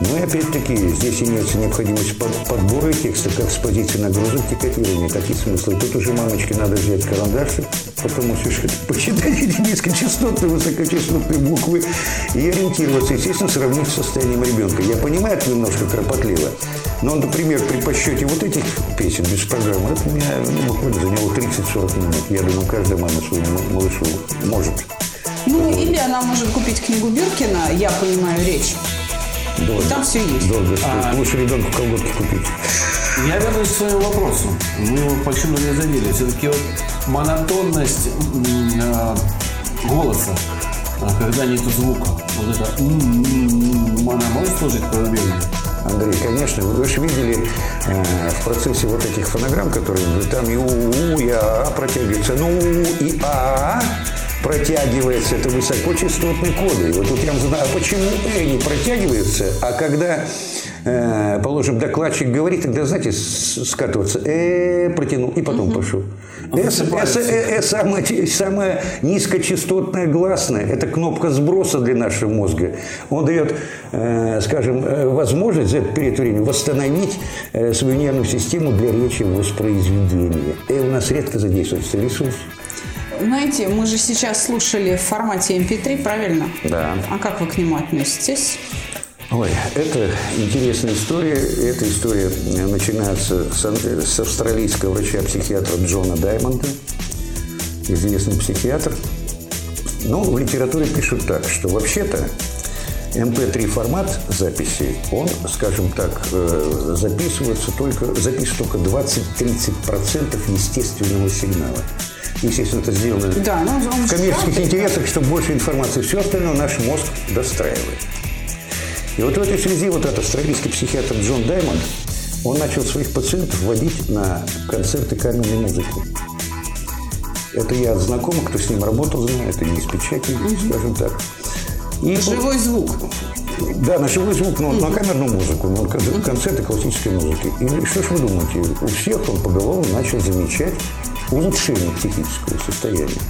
Ну и опять-таки здесь имеется необходимость под- подбора текста как с позиции нагрузок тикетирования, так и смысла. И тут уже мамочке надо взять карандаш, потому что (laughs) посчитать эти низкочастотные, высокочастотные буквы и ориентироваться, естественно, сравнить с состоянием ребенка. Я понимаю, это немножко кропотливо, но, например, при подсчете вот этих песен без программы, это меня ну, буквально заняло 30-40 минут. Я думаю, каждая мама своему малышу может. Ну, или она может купить книгу Биркина «Я понимаю речь». Долго, Там все есть. долго стоит. Лучше ребенку колготки купить. Я вернусь к своему вопросу. Мы его почему не задели. Все-таки вот монотонность э, голоса, а, когда нету звука. Вот это она может служить колыбельной? Андрей, конечно, вы же видели э, в процессе вот этих фонограмм, которые там и у, и а, протягивается, ну и а протягивается, это высокочастотные коды. И вот тут я задаю, а почему э не протягивается, а когда, э, положим, докладчик говорит, тогда, знаете, скатываться, э протянул и потом пошел. Э, с- э, э, э, самое, самое низкочастотное гласное – это кнопка сброса для нашего мозга. Он дает, э, скажем, э, возможность за этот период времени восстановить э, свою нервную систему для речи воспроизведения. И у нас редко задействуется ресурс. Знаете, мы же сейчас слушали в формате MP3, правильно? Да. А как вы к нему относитесь? Ой, это интересная история. Эта история начинается с, с австралийского врача-психиатра Джона Даймонда, известный психиатр. Ну, в литературе пишут так, что вообще-то MP3 формат записи, он, скажем так, э, записывается только, записывает только 20-30% естественного сигнала. Естественно, это сделано Да, ну, он в коммерческих правда. интересах, чтобы больше информации. Все остальное наш мозг достраивает. И вот в этой связи вот этот австралийский психиатр Джон Даймонд, он начал своих пациентов вводить на концерты камерной музыки. Это я от знакомых, кто с ним работал, знает, и не из печати, скажем так. И Живой звук. да, на живой звук, но на камерную музыку, на кон- концерты классической музыки. И что ж вы думаете, у всех он поголовно начал замечать улучшение психического состояния.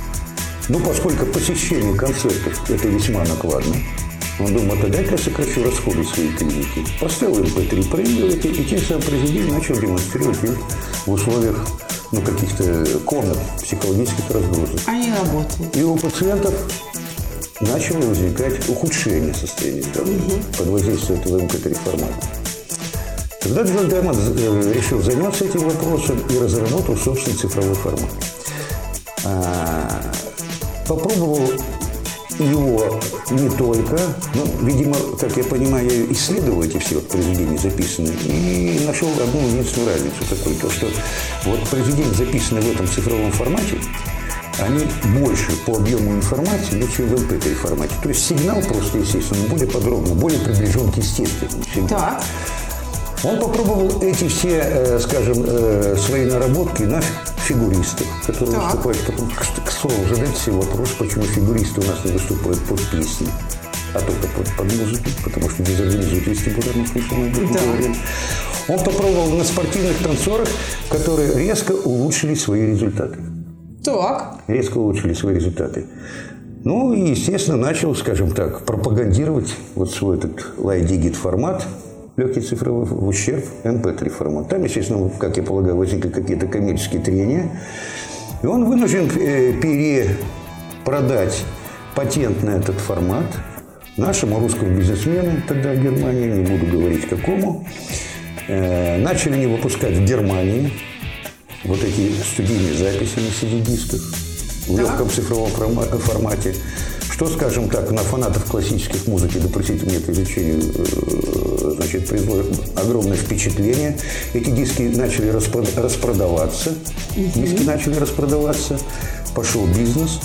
Ну, поскольку посещение концертов – это весьма накладно, он думал, тогда я сокращу расходы своей клиники. Поставил MP3 проигрыватель, и тем самым президент начал демонстрировать их в условиях ну, каких-то комнат психологических разгрузок. Они работают. И у пациентов начало возникать ухудшение состояния здоровья под воздействием этого MP3 формата. Тогда Джон Даймонд э, решил заняться этим вопросом и разработал собственный цифровой формат. А, Попробовал его не только, ну, видимо, как я понимаю, я исследовал эти все произведения записанные и нашел одну единственную разницу такой, то, что вот произведения, записанные в этом цифровом формате, они больше по объему информации, ну, чем в MP3 формате. То есть сигнал просто, естественно, более подробно, более приближен к естественному сигналу. Так. Он попробовал эти все, э, скажем, э, свои наработки на фигуристах, которые Так. выступают. Потом, к, к слову, задайте себе вопрос, почему фигуристы у нас не выступают под песни, а только под, под музыку, потому что дезорганизуют об этом Да. говорили. Он попробовал на спортивных танцорах, которые резко улучшили свои результаты Так. резко улучшили свои результаты. Ну и, естественно, начал, скажем так, пропагандировать вот свой этот лайдигит формат, легкий цифровой в ущерб MP3 формат. Там, естественно, как я полагаю, возникли какие-то коммерческие трения. И он вынужден э, перепродать патент на этот формат нашему русскому бизнесмену тогда в Германии, не буду говорить какому. Э, начали не выпускать в Германии вот эти студийные записи на CD-дисках в легком цифровом форма- формате. Что, скажем так, на фанатов классических музыки, да простите мне это изучение, э, значит, произвело огромное впечатление. Эти диски начали распро- распродаваться. Диски начали распродаваться. Пошел бизнес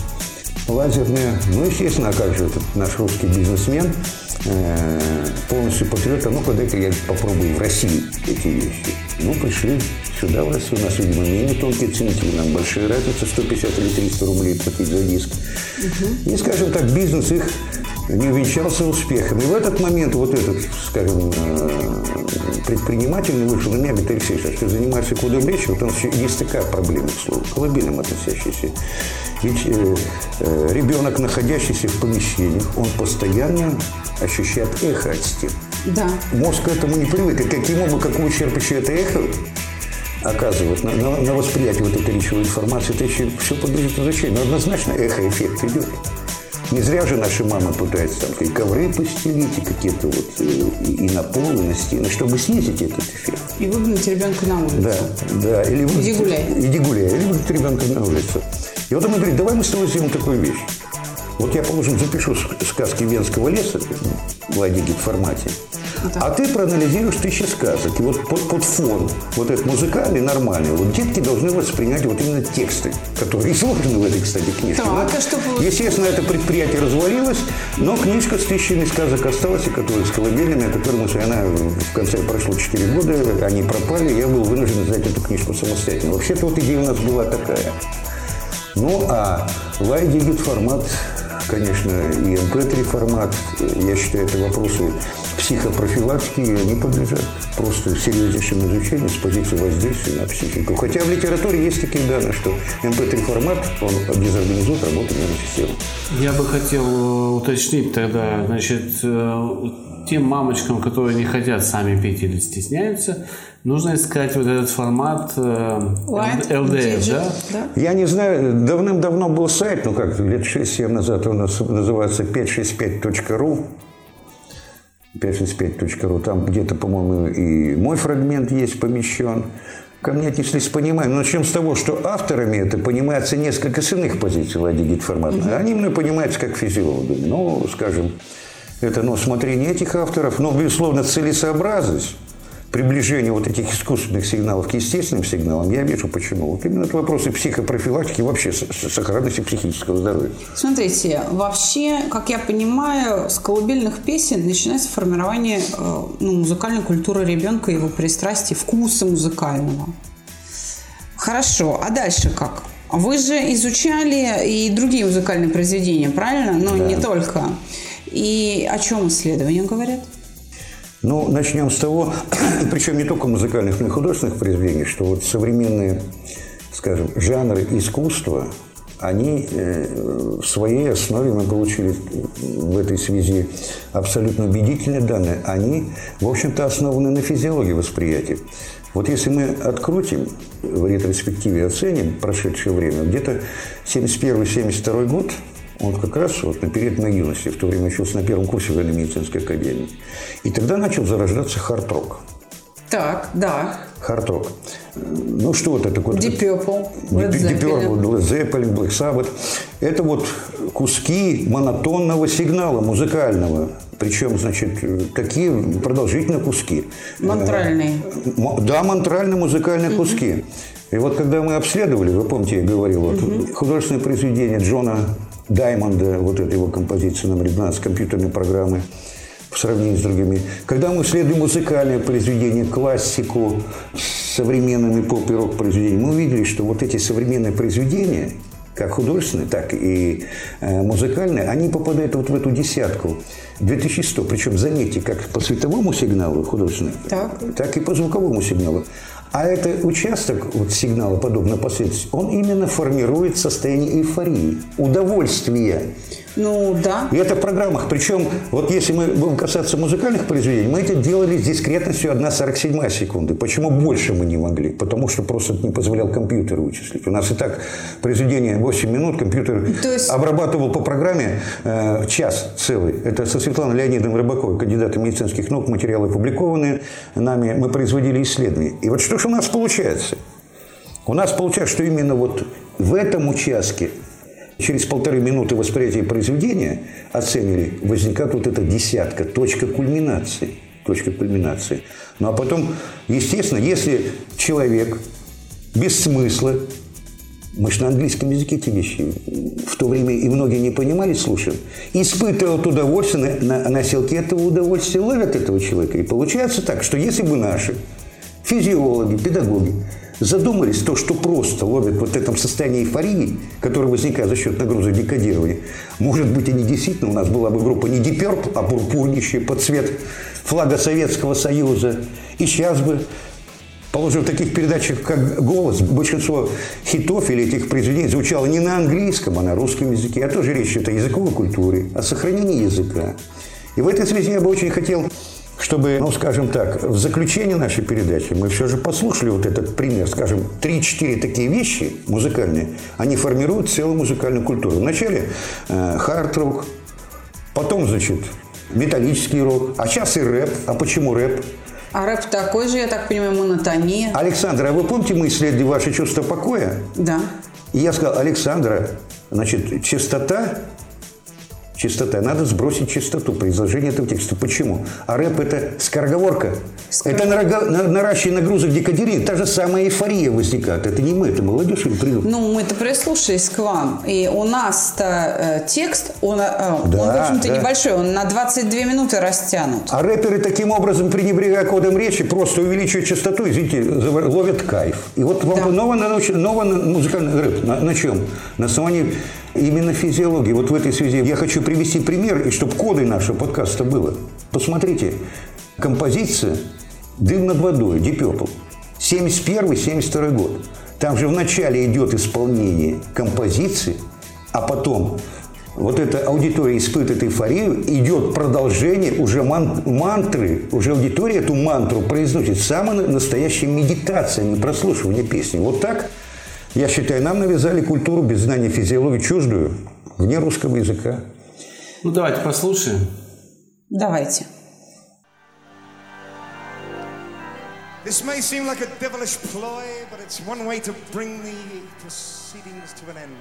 лазерные. Ну, естественно, а как же этот наш русский бизнесмен полностью патриот, а ну-ка дай-ка я попробую в России эти вещи. Ну, пришли сюда, в Россию, у нас, видимо, менее тонкие ценители, нам большая разница, 150 или 300 рублей платить за диск. И, скажем так, бизнес их не увенчался успехом. И в этот момент вот этот, скажем, э, предприниматель вышел на меня, говорит, Алексей, что занимается кодом речи, вот он все, есть такая проблема, к слову, к колыбельным относящаяся. Ведь э, э, ребенок, находящийся в помещении, он постоянно ощущает эхо от стен. Да. Мозг к этому не привык. И каким образом, ущерб еще это эхо оказывает на, на- на восприятие вот этой речевой информации, это еще все подлежит изучению. Но однозначно эхо-эффект идет. Не зря же наши мамы пытаются там и ковры постелить, и какие-то вот э, и, и на пол, и на стены, чтобы снизить этот эффект. И выгнать ребенка на улицу. Да, да. Или вы- Иди гуляй. Иди гуляй. Или выгнать ребенка на улицу. И вот он говорит, давай мы с тобой сделаем такую вещь. Вот я, положим, запишу ск- сказки Венского леса в Ладигит формате, а ты проанализируешь тысячи сказок. И вот под, под фон, вот этот музыкальный, нормальный, вот детки должны воспринять вот именно тексты, которые (laughs) изложены в этой, кстати, книжке. Так, Ну, а что получилось? Естественно, это предприятие развалилось, но книжка с тысячами сказок осталась, и которая с колыбельными, о которой мы она в конце прошло 4 года, они пропали, я был вынужден издать эту книжку самостоятельно. Вообще-то вот идея у нас была такая. Ну, а лайдигит формат, конечно, и MP3 формат, я считаю, это вопросы психопрофилактики, они подлежат просто серьезнейшему изучению с позиции воздействия на психику. Хотя в литературе есть такие данные, что MP3 формат, он дезорганизует работу нервной системы. Я бы хотел э, уточнить тогда, значит, э, тем мамочкам, которые не хотят сами петь или стесняются, нужно искать вот этот формат э, Light LDF, Digit, да? да? Я не знаю, давным-давно был сайт, ну как, лет 6-7 назад, он нас- называется 565.ru. 565.ru. Там где-то, по-моему, и мой фрагмент есть помещен. Ко мне отнеслись с пониманием. Но начнем с того, что авторами это понимается несколько с иных позиций Ладигит формата. Они мной понимаются как физиологами. Ну, скажем, это ну, смотрение этих авторов. Но, безусловно, целесообразность приближение вот этих искусственных сигналов к естественным сигналам, я вижу почему. Вот именно это вопросы психопрофилактики, вообще сохранности психического здоровья. Смотрите, вообще, как я понимаю, с колыбельных песен начинается формирование э, ну, музыкальной культуры ребенка, его пристрастий, вкуса музыкального. Хорошо, а дальше как? Вы же изучали и другие музыкальные произведения, правильно? Но не только. И о чем исследования говорят? Ну, начнем с того, (clears throat) причем не только музыкальных, но и художественных произведений, что вот современные, скажем, жанры искусства, они э, в своей основе, мы получили в этой связи абсолютно убедительные данные, они, в общем-то, основаны на физиологии восприятия. Вот если мы открутим, в ретроспективе оценим прошедшее время, где-то 71-72 год, вот как раз вот на период моей юности, в то время учился на первом курсе военно-медицинской академии. И тогда начал зарождаться хард-рок. Так, да. Хард-рок. Ну, что это такое? Deep Purple, Led Zeppelin. Led Zeppelin, Black Sabbath. Это вот куски монотонного сигнала музыкального. Причем, значит, такие продолжительные куски. Мантральные. Да, мантрально-музыкальные куски. И вот когда мы обследовали, вы помните, я говорил, вот, художественное произведение Джона Даймонда, вот эта его композиция номер 12 компьютерной программы, в сравнении с другими. Когда мы исследуем музыкальное произведение, классику с современными поп и рок произведениями, мы увидели, что вот эти современные произведения, как художественные, так и э, музыкальные, они попадают вот в эту десятку. 2100. Причем, заметьте, как по световому сигналу художественному, Так. так и по звуковому сигналу. А этот участок вот сигнала, подобно последствию, он именно формирует состояние эйфории, удовольствия. Ну, да. И это в программах. Причем, вот если мы будем касаться музыкальных произведений, мы это делали с дискретностью 1,47 секунды. Почему больше мы не могли? Потому что просто не позволял компьютер вычислить. У нас и так произведение 8 минут, компьютер То есть- обрабатывал по программе э, час целый. Это со Светланой Леонидовной Рыбаковой, кандидатом медицинских наук, материалы опубликованные нами. Мы производили исследования. И вот что же у нас получается? У нас получается, что именно вот в этом участке через полторы минуты восприятия произведения оценили, возникает вот эта десятка, точка кульминации. Точка кульминации. Ну а потом, естественно, если человек без смысла, мы же на английском языке эти вещи в то время и многие не понимали, слушали, испытывают удовольствие, на, на носилки этого удовольствия ловят этого человека. И получается так, что если бы наши физиологи, педагоги задумались то, что просто ловят вот этом состоянии эйфории, которое возникает за счет нагрузок декодирования, может быть, и не действительно у нас была бы группа не Purple, а пурпурнищая под цвет флага Советского Союза. И сейчас бы Положим, в таких передачах, как «Голос», большинство хитов или этих произведений звучало не на английском, а на русском языке. А тоже речь идет о языковой культуре, о сохранении языка. И в этой связи я бы очень хотел, чтобы, ну, скажем так, в заключение нашей передачи мы все же послушали вот этот пример, скажем, 3-4 такие вещи музыкальные, они формируют целую музыкальную культуру. Вначале э, хард-рок, потом, значит, металлический рок, а сейчас и рэп. А почему рэп? А рэп такой же, я так понимаю, монотония. Александр, а вы помните, мы исследовали ваше чувство покоя? Да. И я сказал, Александра, значит, чистота, чистота, надо сбросить чистоту при изложении этого текста. Почему? А рэп – это скороговорка. Это нарога- на- наращивание нагрузок декодирования. Та же самая эйфория возникает. Это не мы, это молодежь им придумала. Ну, мы-то прислушались к вам. И у нас-то э, текст, он, э, он, Да, в общем-то, да. небольшой, он на 22 минуты растянут. А рэперы таким образом, пренебрегая кодом речи, просто увеличивают частоту, извините, ловят кайф. И вот вам Да. новый, науч- новый музыкальный рэп. На, на чем? На основании именно физиологии. Вот в этой связи я хочу привести пример, и чтобы кодой нашего подкаста было. Посмотрите, композиция «Дым над водой», Purple, 71-72 год. Там же вначале идет исполнение композиции, а потом вот эта аудитория испытывает эйфорию, идет продолжение уже ман- мантры, уже аудитория эту мантру произносит. Самая настоящая медитация, а не прослушивание песни. Вот так, я считаю, нам навязали культуру без знания физиологии чуждую, вне русского языка. Ну, давайте послушаем. Давайте. This may seem like a devilish ploy, but it's one way to bring the proceedings to an end.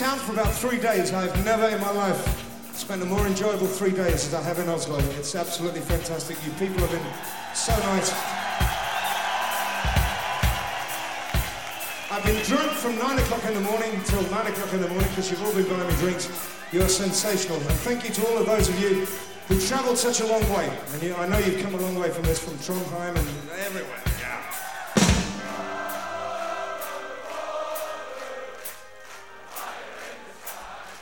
town for about three days. I have never in my life spent a more enjoyable three days as I have in Oslo. It's absolutely fantastic. You people have been so nice. I've been drunk from 9 o'clock in the morning till 9 o'clock in the morning because you've all been buying me drinks. You are sensational. And thank you to all of those of you who travelled such a long way. And you, I know you've come a long way from this, from Trondheim and everywhere.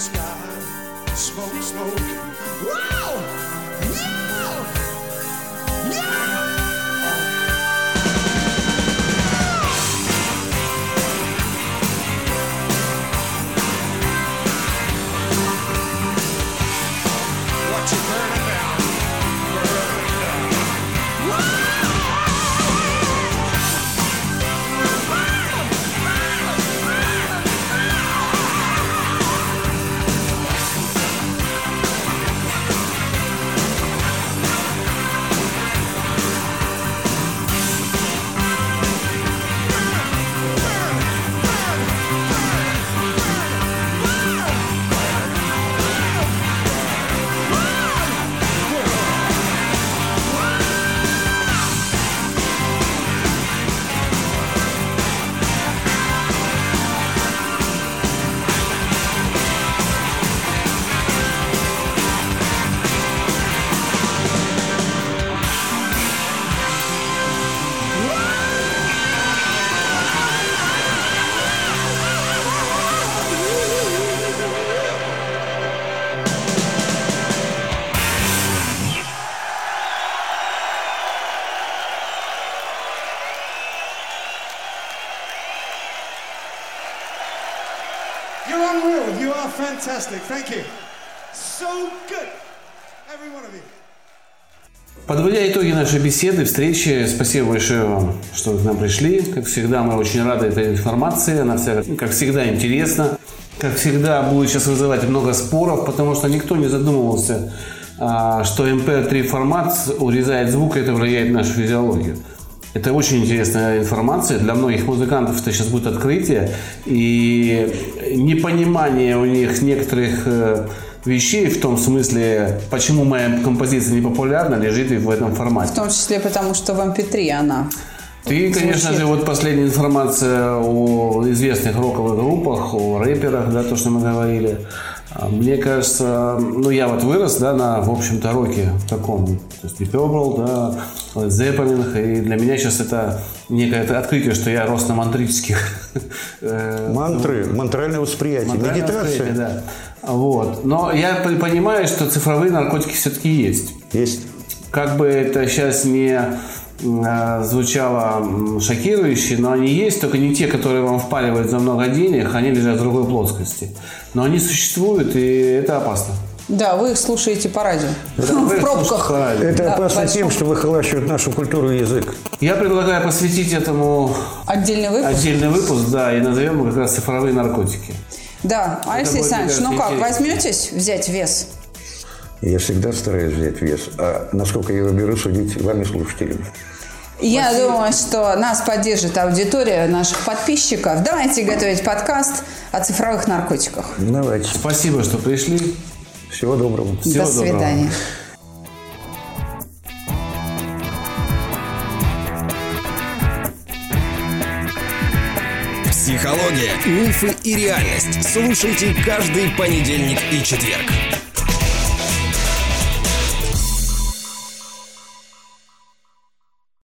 sky. Smoke, smoke. Нашей беседы, встречи, спасибо большое вам, что к нам пришли. Как всегда, мы очень рады этой информации. Она вся, как всегда, интересна. Как всегда, будет сейчас вызывать много споров, потому что никто не задумывался, а, что MP3 формат урезает звук, и это влияет на нашу физиологию. Это очень интересная информация. Для многих музыкантов это сейчас будет открытие. И непонимание у них некоторых э, вещей в том смысле, почему моя композиция не популярна, лежит и в этом формате. В том числе потому, что в MP3 она Ты, конечно же, вот последняя информация о известных роковых группах, о рэперах, да, то, что мы говорили. А, Мне кажется, ну я вот вырос, да, на, в общем-то, роке таком, то есть Deep Purple, да, Led Zeppelin, и для меня сейчас это некое открытие, что я рос на мантрических (laughs) э, Мантры, мантральное восприятие, медитация. восприятие, да. Вот. Но я понимаю, что цифровые наркотики все-таки есть. Есть. Как бы это сейчас не звучало м, шокирующе, но они есть, только не те, которые вам впаливают за много денег, они лежат в другой плоскости. Но они существуют, и это опасно. Да, вы их слушаете по радио. вы В пробках. по радио. Это Да, опасно большом. тем, что выхолащивают нашу культуру и язык. Я предлагаю посвятить этому Отдельный выпуск. отдельный выпуск, да, и назовем его как раз цифровые наркотики. Да, Алексей Александрович, ну как, интересно. возьметесь взять вес? Я всегда стараюсь взять вес. А насколько я его беру, судить вами, слушателями. Я думаю, что нас поддержит аудитория наших подписчиков. Давайте готовить подкаст о цифровых наркотиках. Давайте. Спасибо, что пришли. Всего доброго. Всего До доброго. свидания. Психология, мифы и реальность. Слушайте каждый понедельник и четверг.